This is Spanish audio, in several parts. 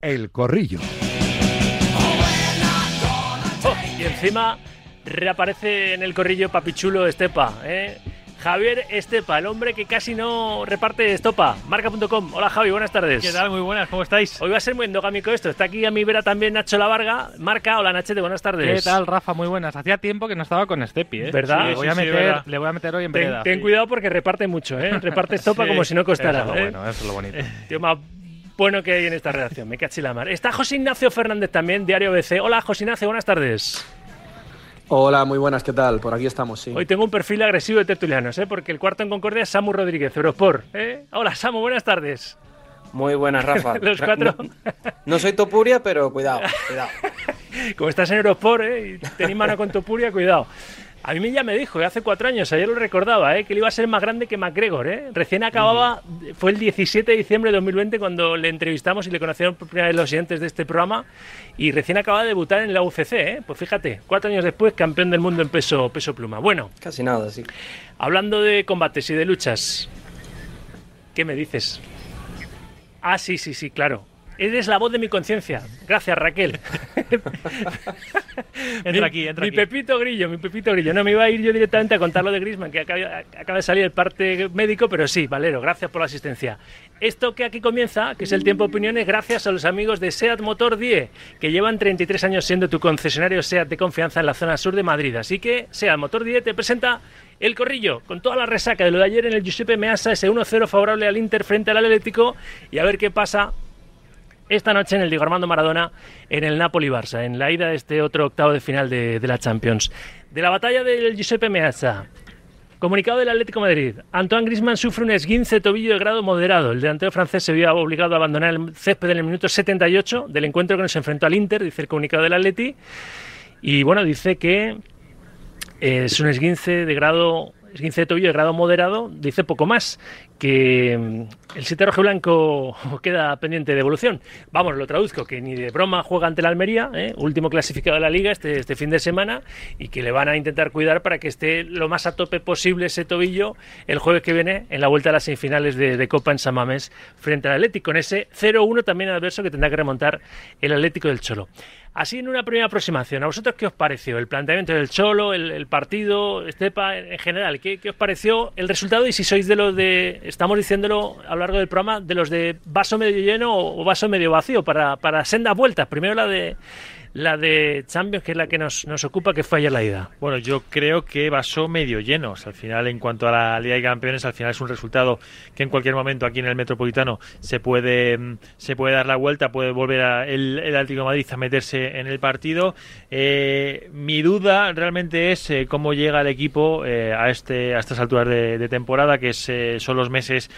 El Corrillo. Oh, y encima reaparece en el corrillo Papichulo Estepa, ¿eh? Javier Estepa, el hombre que casi no reparte estopa. Marca.com. Hola Javi, buenas tardes. ¿Qué tal? Muy buenas, ¿cómo estáis? Hoy va a ser muy endogámico esto. Está aquí a mi vera también Nacho La Varga. Marca, hola Nachete, buenas tardes. ¿Qué tal, Rafa? Muy buenas. Hacía tiempo que no estaba con Stepi, ¿eh? ¿Verdad? Sí, Sí, voy a sí, meter, verdad. le voy a meter hoy en Ten, vereda. ten sí. cuidado porque reparte mucho, ¿eh? Reparte estopa Sí, como si no costara. Eso es lo ¿eh? bueno, eso es lo bonito. Tío más bueno que hay en esta redacción, me cachi la mar. Está José Ignacio Fernández también, Diario BC. Hola José Ignacio, buenas tardes. Hola, muy buenas, ¿qué tal? Por aquí estamos, sí. Hoy tengo un perfil agresivo de tertulianos, ¿eh? porque el cuarto en Concordia es Samu Rodríguez, Eurosport. ¿eh? Hola Samu, buenas tardes. Muy buenas, Rafa. Los cuatro. No, no soy Topuria, pero cuidado, cuidado. Como estás en Eurosport ¿eh? y tenés mano con Topuria, cuidado. A mí ya me dijo, ¿eh? hace cuatro años, ayer lo recordaba, ¿eh? que él iba a ser más grande que McGregor. ¿eh? Recién acababa, fue el 17 de diciembre de 2020 cuando le entrevistamos y le conocieron por primera vez los siguientes de este programa. Y recién acaba de debutar en la UFC. ¿eh? Pues fíjate, cuatro años después, campeón del mundo en peso, peso pluma. Bueno, Casi nada, sí. hablando de combates y de luchas, ¿qué me dices? Ah, sí, sí, sí, claro. Eres la voz de mi conciencia. Gracias, Raquel. Entra Mi- aquí, entra mi aquí. Pepito Grillo, mi Pepito Grillo. No me iba a ir yo directamente a contar lo de Grisman, que acaba, acaba de salir el parte médico, pero sí, Valero, gracias por la asistencia. Esto que aquí comienza, que es el tiempo de opiniones, gracias a los amigos de SEAT Motor 10, que llevan 33 años siendo tu concesionario SEAT de confianza en la zona sur de Madrid. Así que SEAT Motor 10 te presenta el corrillo, con toda la resaca de lo de ayer en el Giuseppe Meazza, ese 1-0 favorable al Inter frente al Atlético, y a ver qué pasa esta noche en el Diego Armando Maradona en el Napoli-Barça, en la ida de este otro octavo de final de, la Champions. De la batalla del Giuseppe Meazza. Comunicado del Atlético Madrid. Antoine Griezmann sufre un esguince de tobillo de grado moderado. El delantero francés se vio obligado a abandonar el césped en el minuto 78 del encuentro que nos enfrentó al Inter, dice el comunicado del Atleti. Y bueno, dice que eh, es un esguince de grado esguince de tobillo de grado moderado, dice poco más, que mm, el 7 rojo blanco queda pendiente de evolución. Vamos, lo traduzco, que ni de broma juega ante la Almería, ¿eh? último clasificado de la liga este, este fin de semana, y que le van a intentar cuidar para que esté lo más a tope posible ese tobillo el jueves que viene en la vuelta a las semifinales de, de Copa en San Mamés frente al Atlético, con ese 0-1 también adverso que tendrá que remontar el Atlético del Cholo. Así en una primera aproximación, ¿a vosotros qué os pareció el planteamiento del Cholo, el, partido, Estepa en en general? ¿qué, qué os pareció el resultado y si sois de los de, estamos diciéndolo a lo largo del programa, de los de vaso medio lleno o vaso medio vacío para, para sendas vueltas? Primero la de la de Champions, que es la que nos, nos ocupa, que fue ayer la ida. Bueno, yo creo que basó medio lleno. O sea, al final, en cuanto a la Liga de Campeones, al final es un resultado que en cualquier momento aquí en el Metropolitano se puede, mm, se puede dar la vuelta, puede volver a el, el Atlético Madrid a meterse en el partido. Eh, mi duda realmente es eh, cómo llega el equipo eh, a, este, a estas alturas de, temporada, que es, son los meses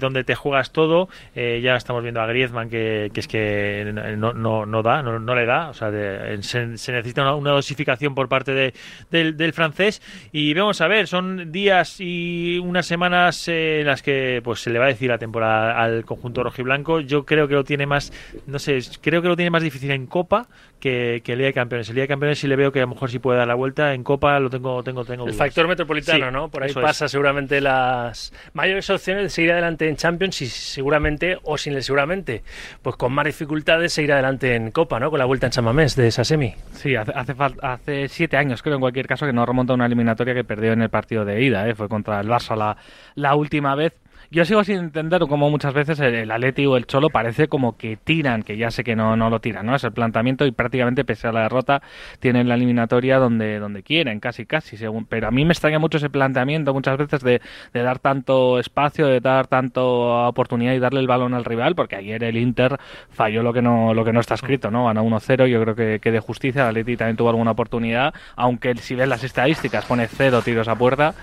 donde te juegas todo. Ya estamos viendo a Griezmann que, que es que no, no, no da, no, no le da. O sea, de- se, se necesita una, dosificación por parte de- del, del francés. Y vamos a ver, son días y unas semanas eh, en las que pues se le va a decir la temporada al conjunto rojiblanco. Yo creo que lo tiene más, no sé, creo que lo tiene más difícil en Copa que, que Liga de Campeones. En Liga de Campeones sí le veo que a lo mejor sí puede dar la vuelta. En Copa lo tengo, tengo, tengo El dudas. factor metropolitano, Sí, ¿no? Por ahí eso es. pasa seguramente las mayores opciones de seguir adelante en Champions y seguramente, o sin el seguramente, pues con más dificultades seguir adelante en Copa, ¿no? Con la vuelta en San Mamés de esa semi. Sí, hace, hace, hace siete años, creo, en cualquier caso, que no remonta una eliminatoria que perdió en el partido de ida. ¿eh? Fue contra el Barça la, la última vez. Yo sigo sin entender cómo muchas veces el, el Atleti o el Cholo parece como que tiran, que ya sé que no, no lo tiran, ¿no? Es el planteamiento y prácticamente pese a la derrota tienen la eliminatoria donde, donde quieren, casi casi. Según, pero a mí me extraña mucho ese planteamiento muchas veces de, dar tanto espacio, de dar tanto oportunidad y darle el balón al rival, porque ayer el Inter falló lo que no, lo que no está escrito, ¿no? Ganó 1-0, yo creo que, que de justicia, el Atleti también tuvo alguna oportunidad, aunque si ves las estadísticas pone cero tiros a puerta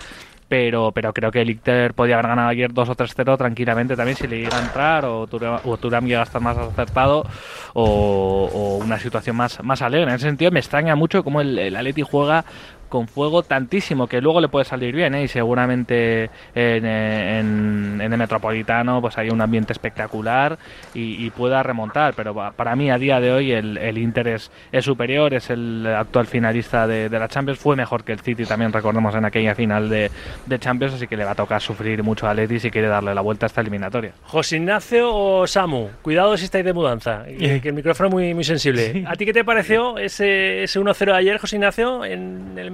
pero, pero creo que el Inter podía haber ganado ayer 2 o 3-0 tranquilamente también si le llega a entrar o Turam, o Thuram llega a estar más acertado o, o una situación más, más alegre. En ese sentido me extraña mucho cómo el, el Atleti juega con fuego tantísimo que luego le puede salir bien ¿eh? y seguramente en, en- en el Metropolitano pues hay un ambiente espectacular y, y pueda remontar, pero pa- para mí a día de hoy el, el Inter es, es superior, es el actual finalista de, de la Champions, fue mejor que el City también recordemos en aquella final de, de Champions, así que le va a tocar sufrir mucho a Leti si quiere darle la vuelta a esta eliminatoria. José Ignacio o Samu, cuidado si estáis de mudanza, que, que el micrófono es muy, muy sensible. ¿A ti qué te pareció ese, ese 1-0 de ayer, José Ignacio, en el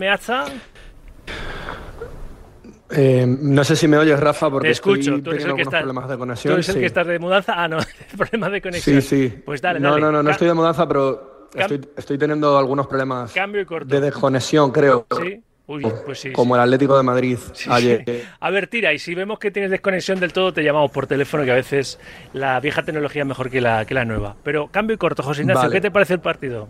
Eh, no sé si me oyes, Rafa, porque Te escucho, estoy tú eres el teniendo que algunos está- problemas de ¿Tú conexión. eres el que estás de mudanza? Ah, no, problemas de conexión. Sí, sí. Pues dale, no, dale. no, no, no estoy de mudanza, pero estoy, estoy teniendo algunos problemas Cambio y corto. de desconexión, creo. ¿Sí? Uy, pues sí. Como sí. el Atlético de Madrid Sí, ayer. A ver, tira, y si vemos que tienes desconexión del todo, te llamamos por teléfono, que a veces la vieja tecnología es mejor que la, que la nueva. Pero cambio y corto, José Ignacio, Vale. ¿qué te parece el partido?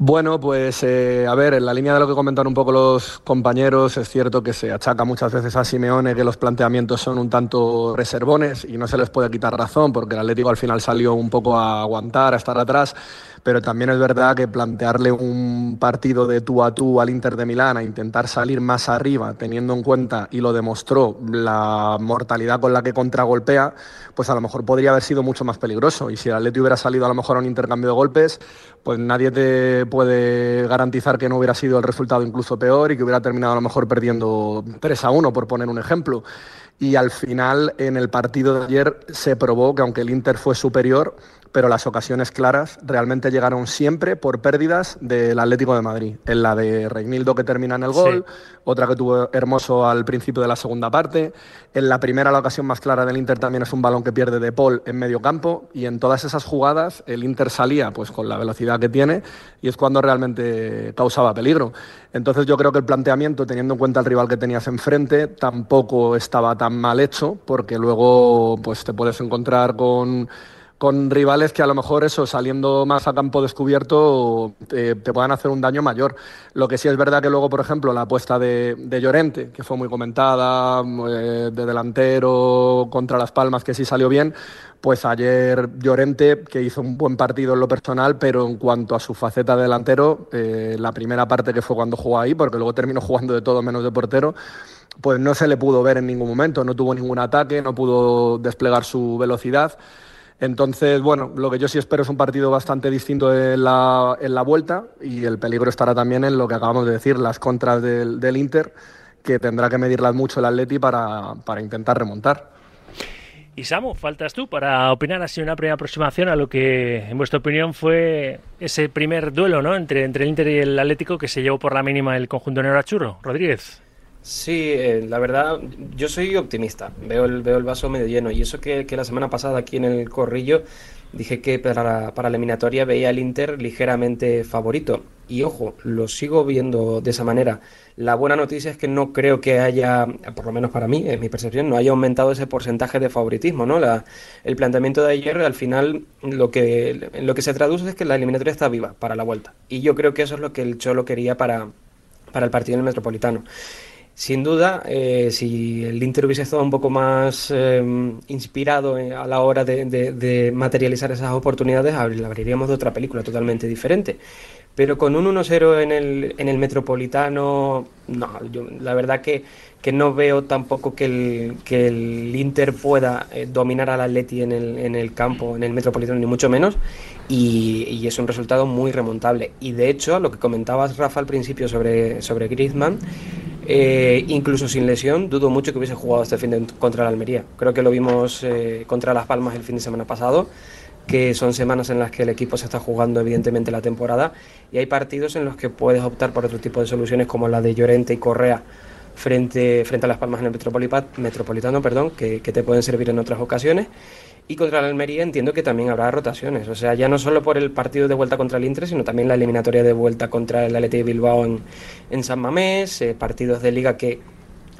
Bueno, pues eh, a ver, en la línea de lo que comentaron un poco los compañeros, es cierto que se achaca muchas veces a Simeone que los planteamientos son un tanto reservones y no se les puede quitar razón porque el Atlético al final salió un poco a aguantar, a estar atrás, pero también es verdad que plantearle un partido de tú a tú al Inter de Milán, a intentar salir más arriba, teniendo en cuenta, y lo demostró, la mortalidad con la que contragolpea, pues a lo mejor podría haber sido mucho más peligroso. Y si el Atlético hubiera salido a lo mejor a un intercambio de golpes, pues nadie te puede garantizar que no hubiera sido el resultado incluso peor y que hubiera terminado a lo mejor perdiendo 3 a 1, por poner un ejemplo. Y al final, en el partido de ayer, se probó que aunque el Inter fue superior, pero las ocasiones claras realmente llegaron siempre por pérdidas del Atlético de Madrid. En la de Reinildo que termina en el Sí. gol, otra que tuvo Hermoso al principio de la segunda parte. En la primera, la ocasión más clara del Inter también es un balón que pierde De Paul en medio campo. Y en todas esas jugadas, el Inter salía pues con la velocidad que tiene y es cuando realmente causaba peligro. Entonces, yo creo que el planteamiento, teniendo en cuenta el rival que tenías enfrente, tampoco estaba tan mal hecho, porque luego pues te puedes encontrar con con rivales que a lo mejor eso, saliendo más a campo descubierto, te, puedan hacer un daño mayor. Lo que sí es verdad que luego, por ejemplo, la apuesta de, de Llorente, que fue muy comentada, eh, de delantero contra Las Palmas, que sí salió bien, pues ayer Llorente, que hizo un buen partido en lo personal, pero en cuanto a su faceta de delantero, eh, la primera parte que fue cuando jugó ahí, porque luego terminó jugando de todo menos de portero, pues no se le pudo ver en ningún momento, no tuvo ningún ataque, no pudo desplegar su velocidad. Entonces, bueno, lo que yo sí espero es un partido bastante distinto en la, vuelta y el peligro estará también en lo que acabamos de decir, las contras del, Inter, que tendrá que medirlas mucho el Atleti para, intentar remontar. Y Samu, faltas tú para opinar así una primera aproximación a lo que, en vuestra opinión, fue ese primer duelo ¿no? entre, entre el Inter y el Atlético que se llevó por la mínima el conjunto Churro. Rodríguez. Sí, eh, la verdad, yo soy optimista. Veo el, veo el vaso medio lleno. Y eso que, que la semana pasada aquí en el Corrillo dije que para, para la eliminatoria veía al Inter ligeramente favorito. Y ojo, lo sigo viendo de esa manera. La buena noticia es que no creo que haya, por lo menos para mí, en mi percepción, no haya aumentado ese porcentaje de favoritismo, ¿no? La, el planteamiento de ayer, al final, lo que, lo que se traduce es que la eliminatoria está viva para la vuelta. Y yo creo que eso es lo que el Cholo quería para, para el partido en el Metropolitano. Sin duda, eh, si el Inter hubiese estado un poco más eh, inspirado eh, a la hora de, materializar esas oportunidades, habl- hablaríamos de otra película totalmente diferente. Pero con un 1-0 en el, en el Metropolitano, no, yo la verdad que, que no veo tampoco que el, que el Inter pueda eh, dominar al Atleti en el, en el campo, en el Metropolitano, ni mucho menos. Y, y es un resultado muy remontable. Y de hecho, lo que comentabas, Rafa, al principio sobre, sobre Griezmann, eh, incluso sin lesión, dudo mucho que hubiese jugado este fin de contra la Almería. Creo que lo vimos eh, contra Las Palmas el fin de semana pasado, que son semanas en las que el equipo se está jugando evidentemente la temporada y hay partidos en los que puedes optar por otro tipo de soluciones como la de Llorente y Correa frente, frente a Las Palmas en el Metropolitano, perdón, que, que te pueden servir en otras ocasiones. Y contra la Almería entiendo que también habrá rotaciones. O sea, ya no solo por el partido de vuelta contra el Inter, sino también la eliminatoria de vuelta contra el Athletic Bilbao en, en San Mamés, eh, partidos de liga que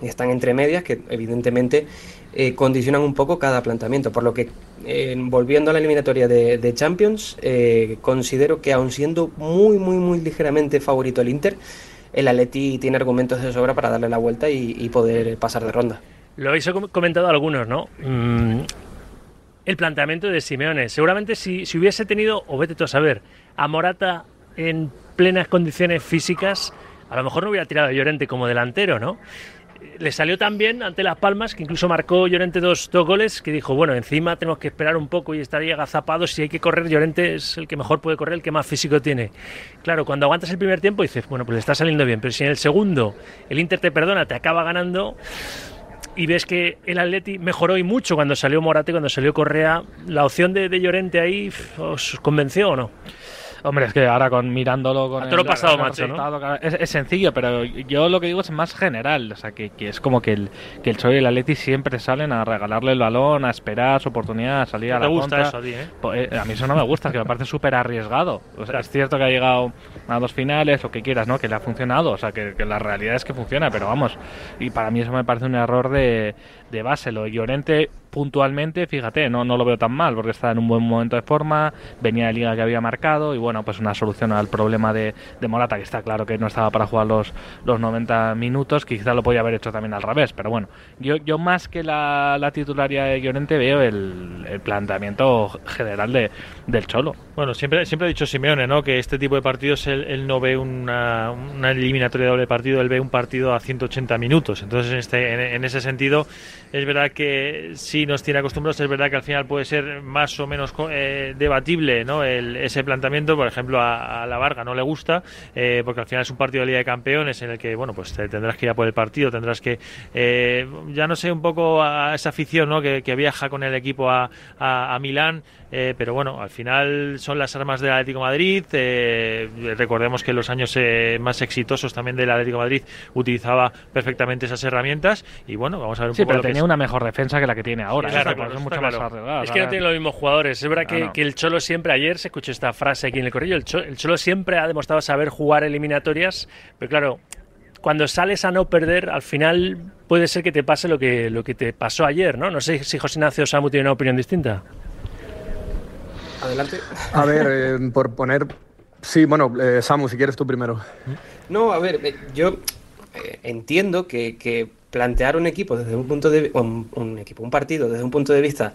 están entre medias, que evidentemente eh, condicionan un poco cada planteamiento. Por lo que, eh, volviendo a la eliminatoria de, de Champions, eh, considero que aun siendo muy, muy, muy ligeramente favorito el Inter, el Atleti tiene argumentos de sobra para darle la vuelta y, poder pasar de ronda. Lo habéis com- comentado algunos, ¿no? Mm, el planteamiento de Simeone. Seguramente si, si hubiese tenido, o vete tú a saber, a Morata en plenas condiciones físicas, a lo mejor no hubiera tirado a Llorente como delantero, ¿no? Le salió tan bien ante Las Palmas que incluso marcó Llorente dos, dos, goles que dijo, bueno, encima tenemos que esperar un poco y estar ahí. Si hay que correr, Llorente es el que mejor puede correr, el que más físico tiene. Claro, cuando aguantas el primer tiempo dices, bueno, pues le está saliendo bien, pero si en el segundo el Inter te perdona, te acaba ganando y ves que el Atleti mejoró y mucho cuando salió Morate, cuando salió Correa, ¿la opción de, de Llorente ahí os convenció o no? Hombre, es que ahora con mirándolo con a el, pasado, el macho, ¿no? es, es, sencillo, pero yo lo que digo es más general, o sea, que, que es como que el, que el Cholo y el Atleti siempre salen a regalarle el balón, a esperar su oportunidad, a salir a la gusta contra. eso a ti, ¿eh? Pues, eh, a mí eso no me gusta, que me parece súper arriesgado. O sea, es cierto que ha llegado a dos finales, lo que quieras, ¿no? Que le ha funcionado, o sea, que, que la realidad es que funciona, pero vamos, y para mí eso me parece un error de, de base. Lo de Llorente puntualmente, fíjate, no, no lo veo tan mal, porque está en un buen momento de forma, venía de liga que había marcado, y bueno, pues una solución al problema de, de Morata, que está claro que no estaba para jugar los, los 90 minutos, que quizá lo podía haber hecho también al revés, pero bueno, yo, yo más que la, la titularidad de Llorente veo el, el planteamiento general de, del Cholo. Bueno, siempre, siempre ha dicho Simeone, ¿no? Que este tipo de partidos él, no ve una, una, eliminatoria de doble partido, él ve un partido a 180 minutos. Entonces, en, este, en ese sentido, es verdad que sí nos tiene acostumbrados, es verdad que al final puede ser más o menos eh, debatible, ¿no? El, ese planteamiento, por ejemplo, a, a la Varga no le gusta, eh, porque al final es un partido de Liga de Campeones en el que, bueno, pues te tendrás que ir a por el partido, tendrás que, eh, ya no sé, un poco a esa afición, ¿no? Que, que viaja con el equipo a, a, a Milán, eh, pero bueno, al final son las armas del Atlético de Madrid. Recordemos que en los años más exitosos también del Atlético de Madrid utilizaba perfectamente esas herramientas. Y bueno, vamos a ver un sí, poco pero lo que tenía es. una mejor defensa que la que tiene ahora. Sí, claro, claro, mucho claro. más arriesgada. Es que no tienen los mismos jugadores. Es verdad que, no. que el Cholo siempre, ayer se escuchó esta frase aquí en el corrillo, el Cholo, el Cholo siempre ha demostrado saber jugar eliminatorias, pero claro, cuando sales a no perder, al final puede ser que te pase lo que, lo que te pasó ayer, ¿no? No sé si José Ignacio Samu tiene una opinión distinta. Adelante. A ver, eh, por poner... Sí, bueno, eh, Samu, si quieres tú primero. No, a ver, eh, yo eh, entiendo que, que plantear un equipo desde un punto de un, un equipo, un partido desde un punto de vista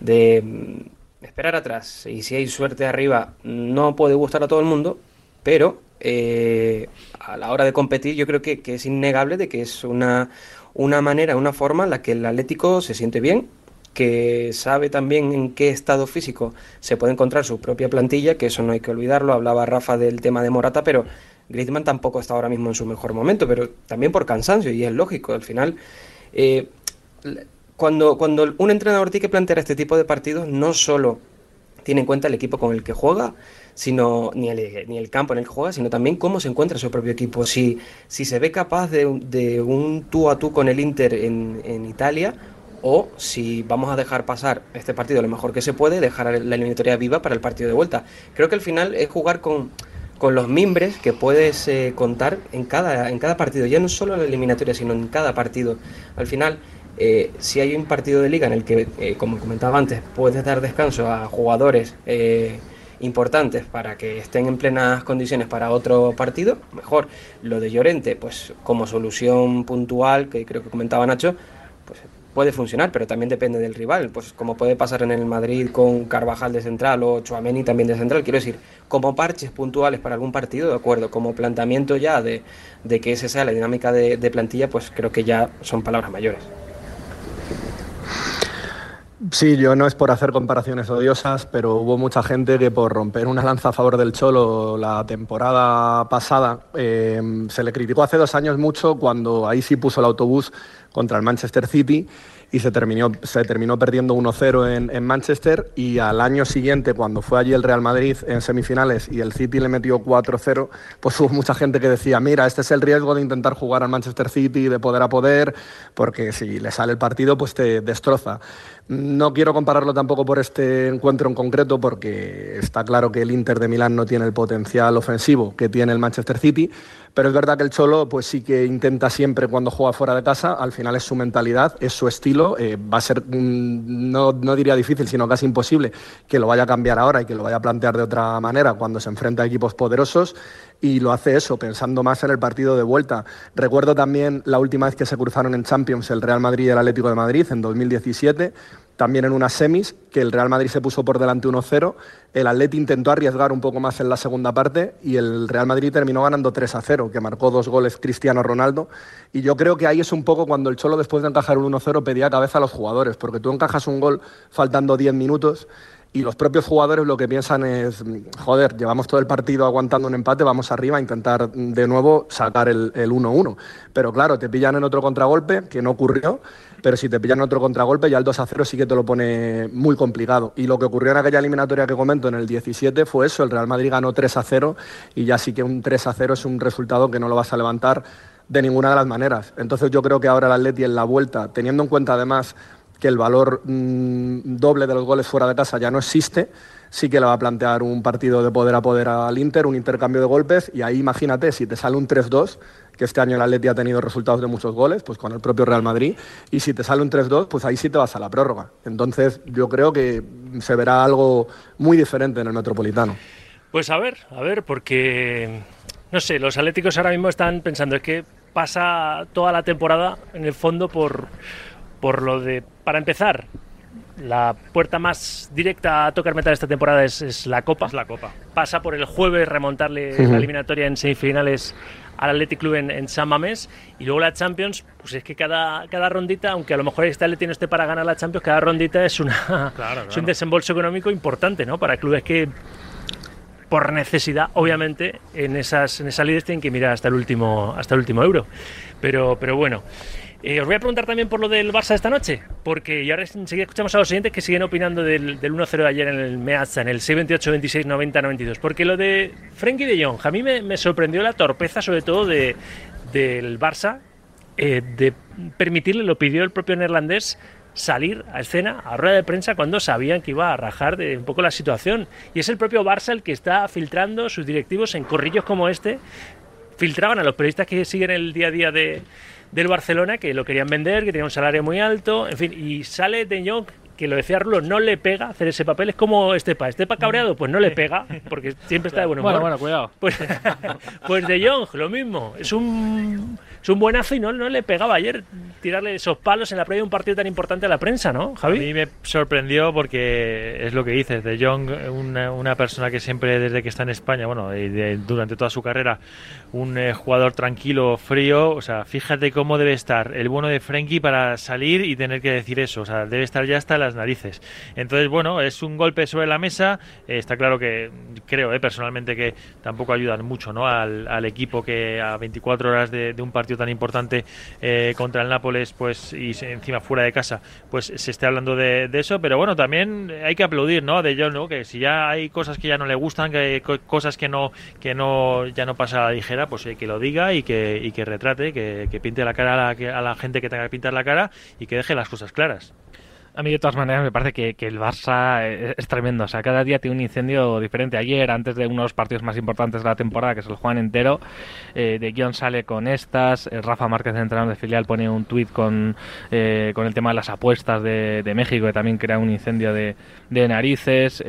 de mm, esperar atrás y si hay suerte arriba no puede gustar a todo el mundo, pero eh, a la hora de competir yo creo que, que es innegable de que es una, una manera, una forma en la que el Atlético se siente bien, que sabe también en qué estado físico se puede encontrar su propia plantilla, que eso no hay que olvidarlo. Hablaba Rafa del tema de Morata, pero Griezmann tampoco está ahora mismo en su mejor momento, pero también por cansancio, y es lógico. Al final, eh, cuando, cuando un entrenador tiene que plantear este tipo de partidos, no solo tiene en cuenta el equipo con el que juega, sino ni el, ni el campo en el que juega, sino también cómo se encuentra su propio equipo. Si, si se ve capaz de, de un tú a tú con el Inter en, en Italia, o si vamos a dejar pasar este partido lo mejor que se puede, dejar la eliminatoria viva para el partido de vuelta. Creo que al final es jugar con, con los mimbres que puedes eh, contar en cada, en cada partido, ya no solo en la eliminatoria, sino en cada partido. Al final, eh, si hay un partido de liga en el que, eh, como comentaba antes, puedes dar descanso a jugadores importantes para que estén en plenas condiciones para otro partido, mejor. Lo de Llorente, pues como solución puntual, que creo que comentaba Nacho, pues puede funcionar, pero también depende del rival, pues como puede pasar en el Madrid con Carvajal de central o Chouameni también de central, quiero decir, como parches puntuales para algún partido, de acuerdo, como planteamiento ya de, de que esa sea la dinámica de plantilla, pues creo que ya son palabras mayores. Sí, yo no es por hacer comparaciones odiosas, pero hubo mucha gente que por romper una lanza a favor del Cholo la temporada pasada eh, se le criticó hace dos años mucho cuando ahí sí puso el autobús contra el Manchester City y se terminó, se terminó perdiendo 1-0 en, en, Manchester y al año siguiente, cuando fue allí el Real Madrid en semifinales y el City le metió 4-0, pues hubo mucha gente que decía, mira, este es el riesgo de intentar jugar al Manchester City de poder a poder, porque si le sale el partido, pues te destroza. No quiero compararlo tampoco por este encuentro en concreto, porque está claro que el Inter de Milán no tiene el potencial ofensivo que tiene el Manchester City, pero es verdad que el Cholo pues sí que intenta siempre cuando juega fuera de casa, al final es su mentalidad, es su estilo, eh, va a ser, no, no, diría difícil, sino casi imposible que lo vaya a cambiar ahora y que lo vaya a plantear de otra manera cuando se enfrenta a equipos poderosos y lo hace eso, pensando más en el partido de vuelta. Recuerdo también la última vez que se cruzaron en Champions el Real Madrid y el Atlético de Madrid en 2017 también en unas semis, que el Real Madrid se puso por delante 1-0, el Atleti intentó arriesgar un poco más en la segunda parte y el Real Madrid terminó ganando 3-0, que marcó dos goles Cristiano Ronaldo. Y yo creo que ahí es un poco cuando el Cholo después de encajar un 1-0 pedía cabeza a los jugadores, porque tú encajas un gol faltando 10 minutos y los propios jugadores lo que piensan es, joder, llevamos todo el partido aguantando un empate, vamos arriba a intentar de nuevo sacar el 1-1. Pero claro, te pillan en otro contragolpe, que no ocurrió, pero si te pillan en otro contragolpe ya el 2-0 sí que te lo pone muy complicado. Y lo que ocurrió en aquella eliminatoria que comento en el 17 fue eso, el Real Madrid ganó 3-0 y ya sí que un 3-0 es un resultado que no lo vas a levantar de ninguna de las maneras. Entonces yo creo que ahora el Atleti en la vuelta, teniendo en cuenta además que el valor mm, doble de los goles fuera de casa ya no existe, sí que le va a plantear un partido de poder a poder al Inter, un intercambio de golpes, y ahí imagínate, si te sale un 3-2, que este año el Atleti ha tenido resultados de muchos goles, pues con el propio Real Madrid, y si te sale un 3-2, pues ahí sí te vas a la prórroga. Entonces yo creo que se verá algo muy diferente en el Metropolitano. Pues a ver, a ver, porque, no sé, los atléticos ahora mismo están pensando, es que pasa toda la temporada en el fondo por por lo de, para empezar, la puerta más directa a tocar metal esta temporada es, la Copa. la Copa. Pasa por el jueves remontarle la eliminatoria en semifinales al Athletic Club en, San Mamés y luego la Champions, pues es que cada, cada rondita, aunque a lo mejor este Athletic no esté para ganar la Champions, cada rondita es, una, es un desembolso económico importante, ¿no? Para clubes que por necesidad, obviamente, en esas en esas líderes tienen que mirar hasta el último hasta el último euro. Pero pero bueno, eh, os voy a preguntar también por lo del Barça esta noche, porque y ahora enseguida escuchamos a los siguientes que siguen opinando del, 1-0 de ayer en el Meazza, en el 6-28, 26, 90, 92. Porque lo de Frenkie de Jong, a mí me, sorprendió la torpeza, sobre todo de, del Barça, eh, de permitirle, lo pidió el propio neerlandés, salir a escena, a rueda de prensa, cuando sabían que iba a rajar de un poco la situación. Y es el propio Barça el que está filtrando sus directivos en corrillos como este. Filtraban a los periodistas que siguen el día a día de, del Barcelona que lo querían vender, que tenía un salario muy alto, en fin, y sale De Jong que lo decía Rulo, no le pega hacer ese papel, es como Estepa. Estepa cabreado, pues no le pega, porque siempre está de buen humor. Bueno, bueno, cuidado. Pues, pues De Jong, lo mismo. Es un, es un buenazo y no, no le pegaba ayer tirarle esos palos en la previa de un partido tan importante a la prensa, ¿no, Javi? A mí me sorprendió porque es lo que dices, De Jong, una, una persona que siempre desde que está en España, bueno, durante toda su carrera, un eh, jugador tranquilo, frío, o sea, fíjate cómo debe estar el bueno de Frenkie para salir y tener que decir eso, o sea, debe estar ya hasta narices. Entonces, bueno, es un golpe sobre la mesa, eh, está claro que creo eh, personalmente que tampoco ayudan mucho ¿no? al, equipo que a 24 horas de, un partido tan importante contra el Nápoles, pues, y encima fuera de casa, pues se esté hablando de, eso, pero bueno, también hay que aplaudir, ¿no? De John, ¿no? Que si ya hay cosas que ya no le gustan, que cosas que no, que no, ya no pasa a la ligera, pues eh, que lo diga y que, y que retrate, que, que pinte la cara a la, a la gente que tenga que pintar la cara y que deje las cosas claras. A mí de todas maneras me parece que, que, el Barça es, tremendo. O sea, cada día tiene un incendio diferente. Ayer, antes de uno de los partidos más importantes de la temporada, que es el Juan entero, eh, de guion sale con estas. Eh, Rafa Márquez, entrenador de filial, pone un tuit con, eh, con el tema de las apuestas de, de, México, que también crea un incendio de, de narices.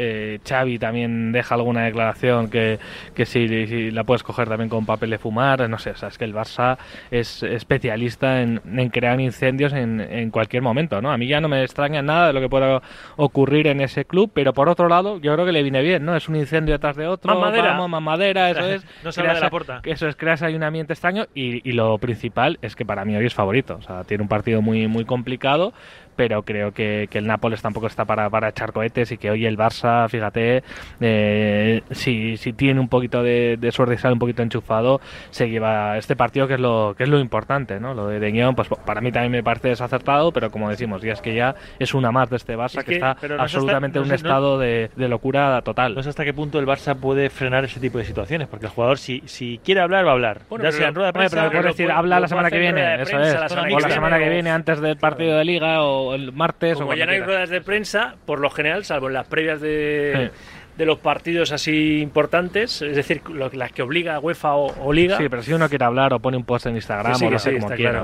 Xavi también deja alguna declaración que, que si, la puedes coger también con papel de fumar. No sé, o sea, es que el Barça es especialista en, en crear incendios en, en cualquier momento, ¿no? A mí ya no me extraña nada de lo que pueda ocurrir en ese club, pero por otro lado, yo creo que le viene bien, ¿no? Es un incendio detrás de otro, más madera, más madera eso es. no se de la puerta. Eso es, creas ahí un ambiente extraño y, y, lo principal es que para mí hoy es favorito. O sea, tiene un partido muy, muy complicado, pero creo que, el Nápoles tampoco está para, para, echar cohetes y que hoy el Barça, fíjate, eh, si, si tiene un poquito de, suerte y sale un poquito enchufado, se lleva este partido que es lo que es lo importante, ¿no? Lo de De pues para mí también me parece desacertado, pero como decimos, ya es que ya es una más de este Barça que, está absolutamente en un estado de, locura total. No sé hasta qué punto el Barça puede frenar ese tipo de situaciones, porque el jugador si, si quiere hablar va a hablar. ya sea en rueda de prensa, pero, decir, habla la semana que viene, eso es, o la semana que viene antes del partido de liga o el martes. Como ya no hay ruedas de prensa, por lo general, salvo en las previas de, de los partidos así importantes, es decir, las que obliga UEFA o, Liga. Sí, pero si uno quiere hablar o pone un post en Instagram o lo hace como quiera.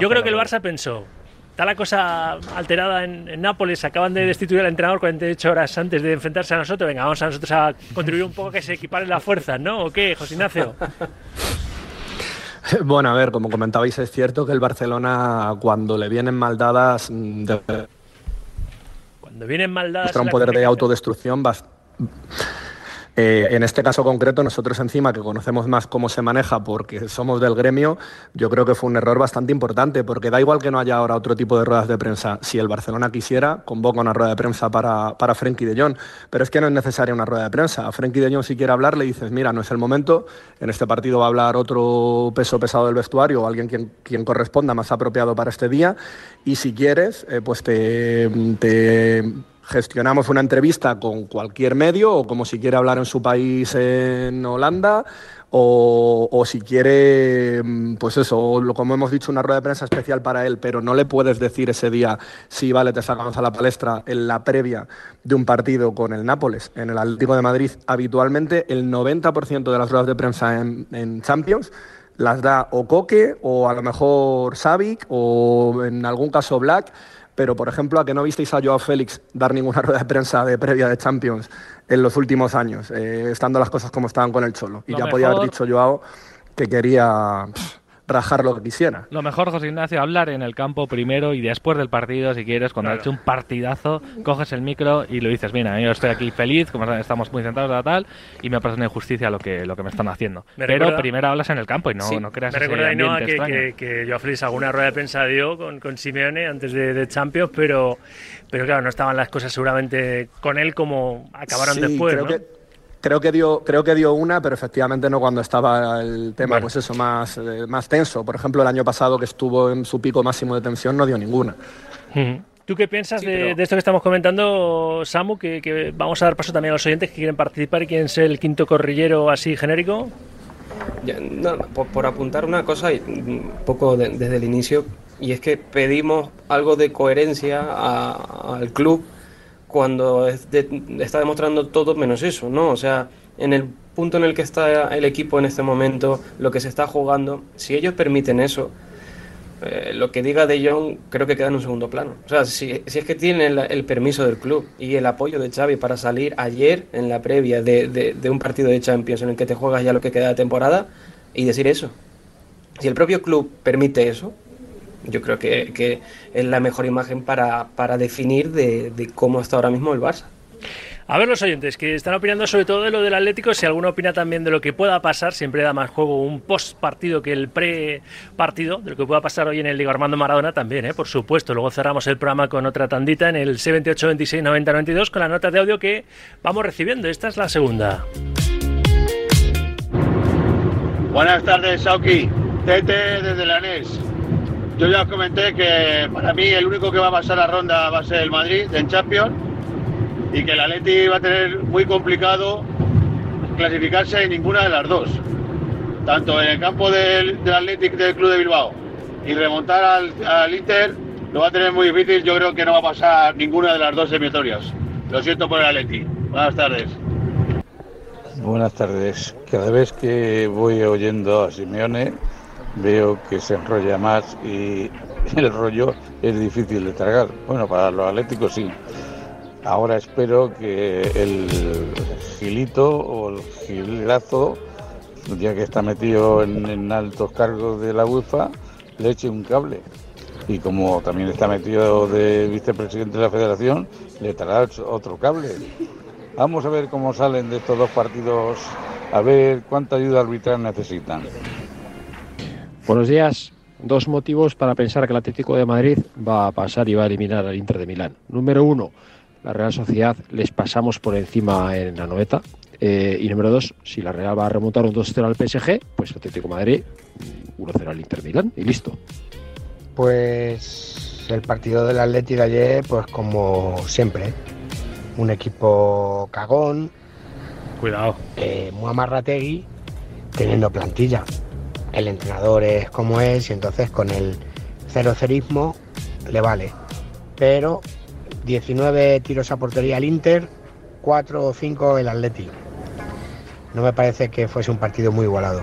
Yo creo que el Barça pensó. Está la cosa alterada en, Nápoles, acaban de destituir al entrenador 48 horas antes de enfrentarse a nosotros. Venga, vamos a nosotros a contribuir un poco a que se equiparen las fuerzas, ¿no? ¿O qué, José Ignacio? Bueno, a ver, como comentabais, es cierto que el Barcelona, cuando le vienen mal dadas, Cuando vienen maldadas... Muestra un poder de autodestrucción bastante eh, en este caso concreto, nosotros encima que conocemos más cómo se maneja porque somos del gremio, yo creo que fue un error bastante importante porque da igual que no haya ahora otro tipo de ruedas de prensa. Si el Barcelona quisiera, convoca una rueda de prensa para, para Frenkie de Jong, pero es que no es necesaria una rueda de prensa. A Frenkie de Jong si quiere hablar le dices, mira, no es el momento, en este partido va a hablar otro peso pesado del vestuario o alguien quien, quien corresponda más apropiado para este día y si quieres, eh, pues te, te gestionamos una entrevista con cualquier medio o como si quiere hablar en su país en Holanda o, si quiere, mm, pues eso, como hemos dicho, una rueda de prensa especial para él, pero no le puedes decir ese día, sí, vale, te sacamos a la palestra en la previa de un partido con el Nápoles. En el Atlético de Madrid, habitualmente el 90% de las ruedas de prensa en, en Champions las da o Coque o a lo mejor Savic o en algún caso Black pero por ejemplo, a que no visteis a Joao Félix dar ninguna rueda de prensa de previa de Champions en los últimos años, eh, estando las cosas como estaban con el Cholo. Y ya podía haber dicho Joao que quería rajar lo que quisiera. Lo mejor, José Ignacio, hablar en el campo primero y después del partido, si quieres, cuando ha hecho un partidazo, coges el micro y lo dices, mira, yo estoy aquí feliz, como estamos muy centrados a tal, y me parece una injusticia lo que, lo que me están haciendo. Pero primero hablas en el campo y no, no creas Me recuerda Ainhoa que, que, que yo Félix alguna rueda de prensa dio con, con Simeone antes de, Champions, pero, pero claro, no estaban las cosas seguramente con él como acabaron después, creo Que Creo que dio, creo que dio una, pero efectivamente no cuando estaba el tema, pues eso, más, eh, más tenso. Por ejemplo, el año pasado que estuvo en su pico máximo de tensión no dio ninguna. ¿Tú qué piensas de, esto que estamos comentando, Samu? Que, vamos a dar paso también a los oyentes que quieren participar y quieren ser el quinto corrillero así genérico. por, apuntar una cosa, un poco desde el inicio, y es que pedimos algo de coherencia al club cuando está demostrando todo menos eso, ¿no? O sea, en el punto en el que está el equipo en este momento, lo que se está jugando, si ellos permiten eso, eh, lo que diga De Jong creo que queda en un segundo plano. O sea, si, es que tienen el, permiso del club y el apoyo de Xavi para salir ayer en la previa de, de, un partido de Champions en el que te juegas ya lo que queda de temporada y decir eso. Si el propio club permite eso, yo creo que, es la mejor imagen para, definir de, cómo está ahora mismo el Barça. A ver los oyentes que están opinando sobre todo de lo del Atlético, si alguno opina también de lo que pueda pasar, siempre da más juego un post partido que el pre partido, de lo que pueda pasar hoy en el Liga Armando Maradona también, ¿eh? por supuesto. Luego cerramos el programa con otra tandita en el C28 26 90 92 con la nota de audio que vamos recibiendo. Esta es la segunda. Buenas tardes, Sauki. Tete desde la NES. Yo ya os comenté que para mí el único que va a pasar la ronda va a ser el Madrid en Champions y que el Atleti va a tener muy complicado clasificarse en ninguna de las dos. Tanto en el campo del, del Athletic del Club de Bilbao y remontar al, Inter lo va a tener muy difícil. Yo creo que no va a pasar ninguna de las dos semitorias. Lo siento por el Atleti. Buenas tardes. Buenas tardes. Cada vez que voy oyendo a Simeone veo que se enrolla más y el rollo es difícil de tragar. Bueno, para los atléticos sí. Ahora espero que el gilito o el gilazo, ya que está metido en, altos cargos de la UEFA, le eche un cable. Y como también está metido de vicepresidente de la federación, le traerá otro cable. Vamos a ver cómo salen de estos dos partidos, a ver cuánta ayuda arbitral necesitan. Buenos días. Dos motivos para pensar que el Atlético de Madrid va a pasar y va a eliminar al Inter de Milán. Número uno, la Real Sociedad les pasamos por encima en la noeta. Eh, y número dos, si la Real va a remontar un 2-0 al PSG, pues el Atlético de Madrid 1-0 al Inter de Milán y listo. Pues el partido del Atlético de ayer, pues como siempre, un equipo cagón. Cuidado. Eh, muy teniendo plantilla el entrenador es como es y entonces con el cero cerismo le vale. Pero 19 tiros a portería al Inter, 4 o 5 el Atleti. No me parece que fuese un partido muy igualado.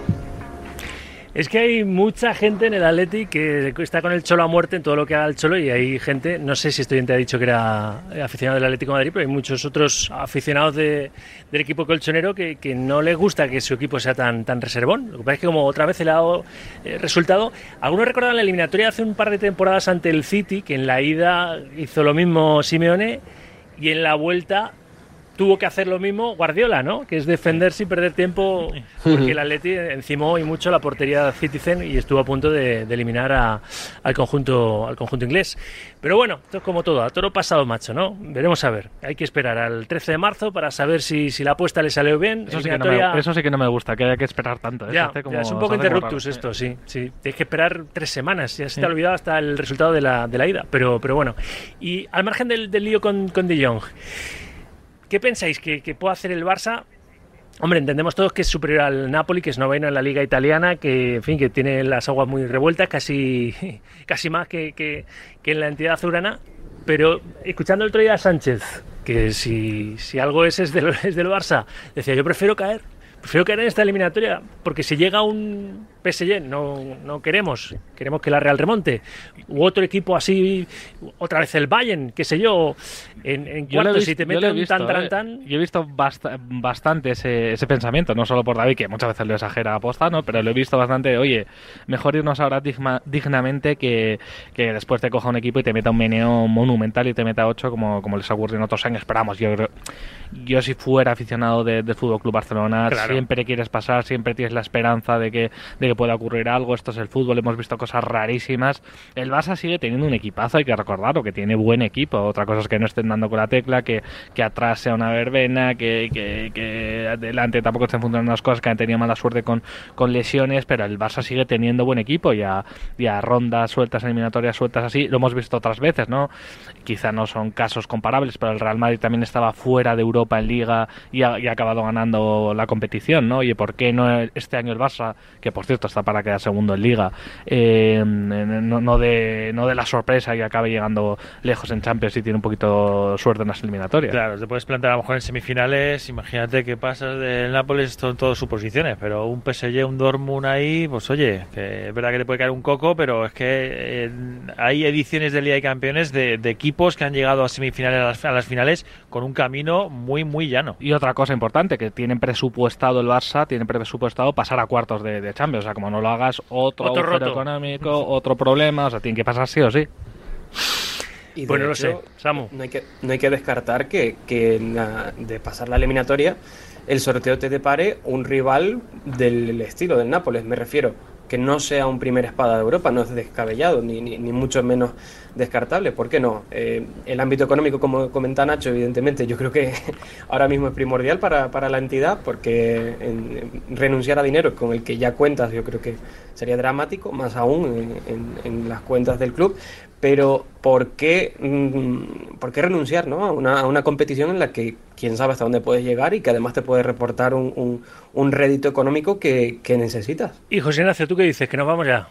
Es que hay mucha gente en el Atleti que está con el Cholo a muerte en todo lo que haga el Cholo y hay gente, no sé si estudiante ha dicho que era aficionado del Atlético de Madrid, pero hay muchos otros aficionados del equipo colchonero que, no les gusta que su equipo sea tan, tan reservón. Lo que pasa es que como otra vez le ha dado eh, resultado, algunos recuerdan la eliminatoria hace un par de temporadas ante el City, que en la ida hizo lo mismo Simeone y en la vuelta tuvo que hacer lo mismo Guardiola, ¿no? Que es defender sin perder tiempo, porque el Atleti encimó y mucho la portería Citizen y estuvo a punto de, eliminar al, conjunto, al conjunto inglés. Pero bueno, esto es como todo, a toro pasado macho, ¿no? Veremos a ver. Hay que esperar al 13 de marzo para saber si, si la apuesta le salió bien. Eso sí, que no me, eso sí, que no me, gusta, que haya que esperar tanto. ¿eh? Ya, es un poco interruptus esto, sí. sí. Tienes que esperar tres semanas, ya se te ha olvidado hasta el resultado de la, de la ida. Pero, pero bueno, y al margen del, del lío con, con De Jong, ¿Qué pensáis que, puede hacer el Barça? Hombre, entendemos todos que es superior al Napoli, que es noveno en la liga italiana, que en fin, que tiene las aguas muy revueltas, casi, casi más que, en la entidad azulana. Pero escuchando el otro día a Sánchez, que si, si algo es, es del, es del Barça, decía yo prefiero caer, prefiero caer en esta eliminatoria, porque si llega un PSG, no, no queremos, queremos que la Real remonte, u otro equipo así, otra vez el Bayern, qué sé yo, en, en cuartos, si te meten un tan, tan, eh. tan... Yo he visto bastante ese, ese, pensamiento, no solo por David, que muchas veces lo exagera aposta, ¿no? pero lo he visto bastante, oye, mejor irnos ahora dignamente que, que, después te coja un equipo y te meta un meneo monumental y te meta ocho como, como les ocurrió en otros años. Esperamos, yo yo si fuera aficionado del de Fútbol Club Barcelona, siempre quieres pasar, siempre tienes la esperanza de que, de que pueda ocurrir algo. Esto es el fútbol, hemos visto cosas rarísimas. El Barça sigue teniendo un equipazo, hay que recordarlo, que tiene buen equipo. Otra cosa es que no estén dando con la tecla, que, que atrás sea una verbena, que, que, que adelante tampoco estén funcionando las cosas, que han tenido mala suerte con, con lesiones, pero el Barça sigue teniendo buen equipo y a, rondas sueltas, eliminatorias sueltas así, lo hemos visto otras veces, ¿no? Quizá no son casos comparables, pero el Real Madrid también estaba fuera de Europa en Liga y ha, y ha acabado ganando la competición, ¿no? Oye, ¿por qué no este año el Barça, que por cierto está para quedar segundo en Liga, eh, no, de, no de la sorpresa y acabe llegando lejos en Champions y tiene un poquito suerte en las eliminatorias? Claro, te puedes plantear a lo mejor en semifinales, imagínate que pasas del Nápoles, son todas suposiciones, pero un PSG, un Dortmund ahí, pues oye, que es verdad que te puede caer un coco, pero es que eh, hay ediciones de Liga y Campeones de, equipos que han llegado a semifinales, a las, finales, con un camino muy, muy llano. Y otra cosa importante, que tienen presupuestado el Barça, tienen presupuestado pasar a cuartos de, de Champions, sea, como no lo hagas, otro, otro económico, otro problema, o sea, tiene que pasar sí o sí. Y bueno, no sé, Samu. No hay que, no hay que descartar que, que de pasar la eliminatoria el sorteo te depare un rival del estilo del Nápoles, me refiero que no sea un primer espada de Europa, no es descabellado, ni, ni, mucho menos descartable. ¿Por qué no? Eh, el ámbito económico, como comenta Nacho, evidentemente, yo creo que ahora mismo es primordial para, para la entidad, porque renunciar a dinero con el que ya cuentas, yo creo que sería dramático, más aún en, en las cuentas del club pero ¿por qué, mm, ¿por qué renunciar ¿no? a, una, competición en la que quién sabe hasta dónde puedes llegar y que además te puede reportar un, un, un rédito económico que, que, necesitas? Y José Ignacio, ¿tú qué dices? Que nos vamos ya.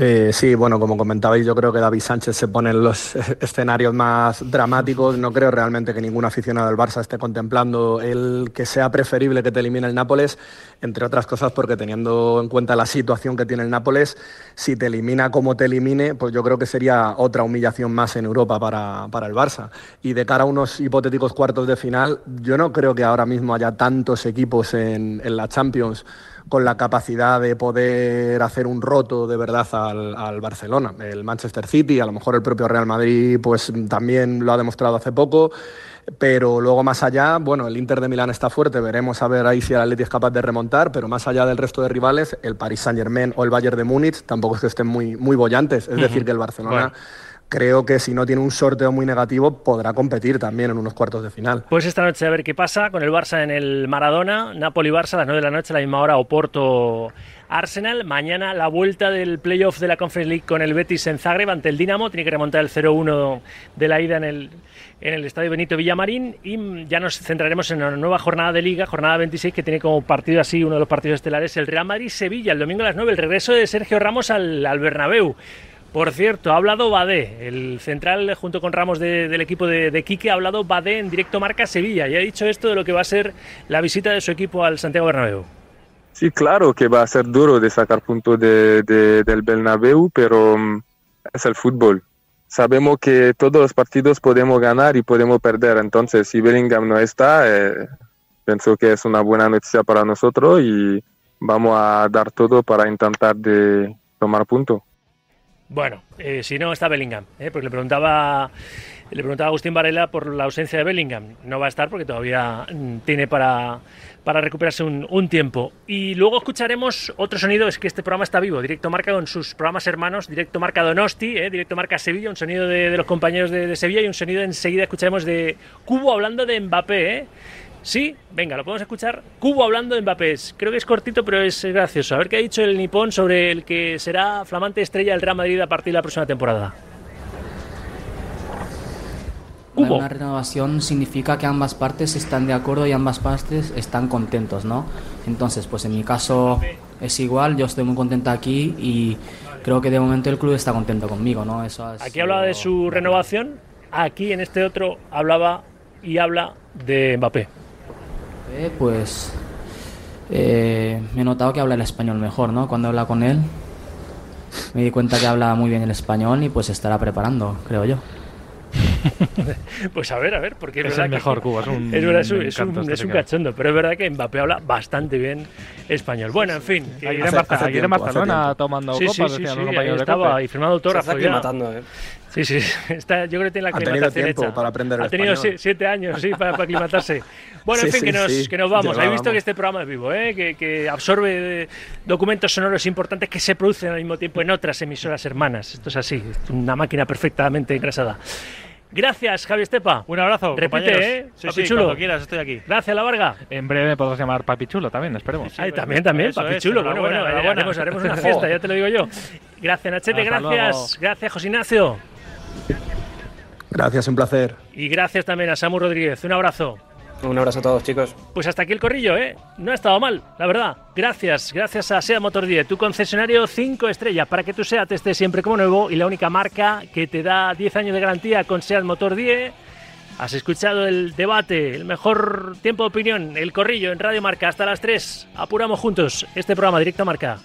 Eh, sí, bueno, como comentabais, yo creo que David Sánchez se pone en los escenarios más dramáticos. No creo realmente que ningún aficionado del Barça esté contemplando el que sea preferible que te elimine el Nápoles, entre otras cosas porque teniendo en cuenta la situación que tiene el Nápoles, si te elimina como te elimine, pues yo creo que sería otra humillación más en Europa para, para el Barça. Y de cara a unos hipotéticos cuartos de final, yo no creo que ahora mismo haya tantos equipos en, en la Champions con la capacidad de poder hacer un roto de verdad al, Barcelona. El Manchester City, a lo mejor el propio Real Madrid, pues también lo ha demostrado hace poco. Pero luego más allá, bueno, el Inter de Milán está fuerte, veremos a ver ahí si el Atleti es capaz de remontar, pero más allá del resto de rivales, el Paris Saint-Germain o el Bayern de Múnich tampoco es que estén muy, muy bollantes. Es decir, que el Barcelona creo que si no tiene un sorteo muy negativo, podrá competir también en unos cuartos de final. Pues esta noche a ver qué pasa con el Barça en el Maradona, Napoli-Barça a las 9 de la noche, a la misma hora, Oporto. Arsenal, mañana la vuelta del playoff de la Conference League con el Betis en Zagreb ante el Dinamo, tiene que remontar el 0-1 de la ida en el, en el Estadio Benito Villamarín y ya nos centraremos en una nueva jornada de Liga, jornada 26 que tiene como partido así uno de los partidos estelares el Real Madrid-Sevilla, el domingo a las 9, el regreso de Sergio Ramos al, al Bernabéu. Por cierto, ha hablado Badé, el central junto con Ramos del equipo de, Quique, ha hablado Badé en directo Marca Sevilla y ha dicho esto de lo que va a ser la visita de su equipo al Santiago Bernabéu. Sí, claro que va a ser duro de sacar puntos de, del Bernabéu, pero mm, es el fútbol. Sabemos que todos los partidos podemos ganar y podemos perder, entonces si Bellingham no está, eh, pienso que es una buena noticia para nosotros y vamos a dar todo para intentar de tomar puntos. Bueno, eh, si no está Bellingham, ¿eh? porque le preguntaba Le preguntaba a Agustín Varela por la ausencia de Bellingham. No va a estar porque todavía mm, tiene para, para recuperarse un, tiempo. Y luego escucharemos otro sonido, es que este programa está vivo, Directo Marca con sus programas hermanos, Directo Marca Donosti, eh, Directo Marca Sevilla, un sonido de, los compañeros de, de Sevilla y un sonido enseguida escucharemos de Cubo hablando de Mbappé. Sí, venga, lo podemos escuchar. Cubo hablando de Mbappé. Creo que es cortito, pero es gracioso. A ver qué ha dicho el nipón sobre el que será flamante estrella del Real Madrid a partir de la próxima temporada. Cubo. Una renovación significa que ambas partes están de acuerdo y ambas partes están contentos, ¿no? Entonces, pues en mi caso es igual, yo estoy muy contenta aquí y creo que de momento el club está contento conmigo, ¿no? Eso Aquí hablaba de su renovación, aquí en este otro hablaba y habla de Mbappé. Eh, pues eh, me he notado que habla el español mejor, ¿no? Cuando habla con él, me di cuenta que habla muy bien el español y pues estará preparando, creo yo. Pues a ver, a ver, porque es, Es verdad el que- mejor, Cubo, es un- es verdad, es un, es un- este es un cachondo, pero es verdad que Mbappé habla bastante bien español. Bueno, en fin. que- Ayer en, Barca- ayer en Barcelona tomando Sí, copas, sí, sí, decían sí, los ahí compañeros de estaba y firmado autógrafo. Se está aclimatando, ¿eh? Sí, sí, está, yo creo que tiene la Ha tenido aclimatación tiempo hecha. para aprender el Ha tenido español. sie- siete años, sí, para, para aclimatarse. Bueno, en Sí, fin, que, sí, nos, sí. que nos vamos. Habéis visto vamos. que este programa es vivo, ¿eh? que, que absorbe eh, documentos sonoros importantes que se producen al mismo tiempo en otras emisoras hermanas. Esto es así, es una máquina perfectamente engrasada. Gracias, Javi Estepa. Un abrazo, Repite, compañeros. ¿eh? Sí, Papi sí, chulo. cuando quieras, estoy aquí. Gracias, La Varga. En breve me podrás llamar Papi Chulo también, esperemos. Ay, también, también, papi es, chulo. Bueno, bueno, enhorabuena. haremos, haremos una fiesta, ya te lo digo yo. Gracias, Nachete, Hasta gracias. luego. Gracias, José Ignacio. Gracias, un placer. Y gracias también a Samu Rodríguez. Un abrazo. Un abrazo a todos, chicos. Pues hasta aquí el corrillo, ¿eh? No ha estado mal, la verdad. Gracias, gracias a SEA Motor 10, tu concesionario 5 estrellas, para que tu SEAT esté siempre como nuevo y la única marca que te da 10 años de garantía con SEAT Motor 10. Has escuchado el debate, el mejor tiempo de opinión, el corrillo en Radio Marca hasta las 3. Apuramos juntos este programa directo a Marca.